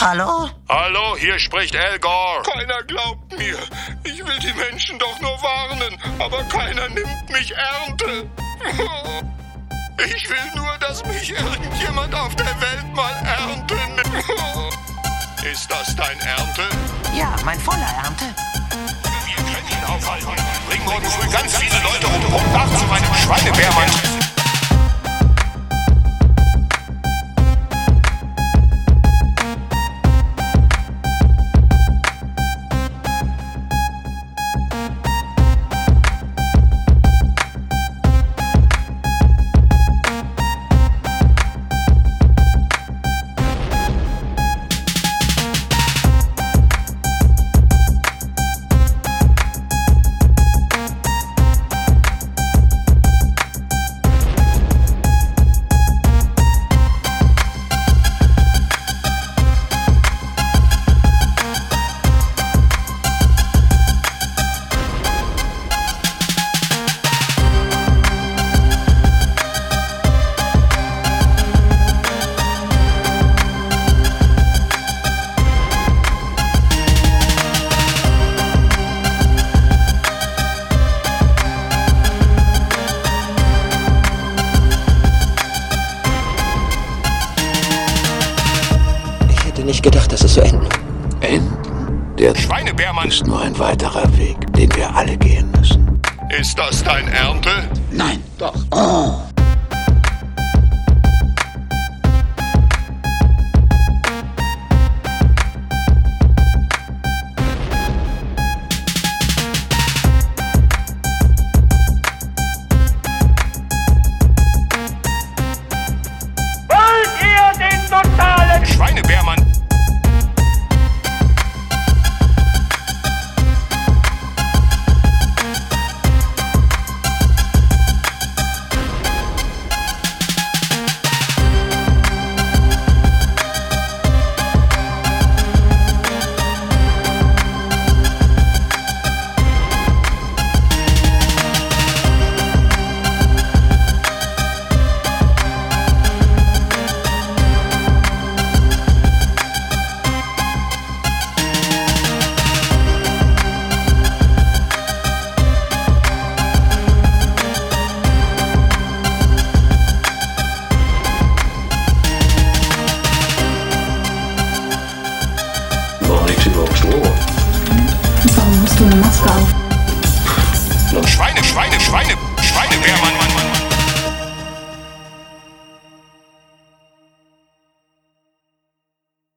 Hallo? Hallo, hier spricht Elgar. Keiner glaubt mir. Ich will die Menschen doch nur warnen, aber keiner nimmt mich Ernte. Ich will nur, dass mich irgendjemand auf der Welt mal ernten. Ist das dein Ernte? Ja, mein voller Ernte. Wir können ihn aufhalten. Bring morgen früh ganz viele Leute um Punkt 8 zu meinem Schweinebärmann. nicht gedacht, dass es so enden. Enden? Der Schweinebärmann ist nur ein weiterer Weg, den wir alle gehen müssen. Ist das dein Ernte? Nein, doch. Oh. Schweinebärmann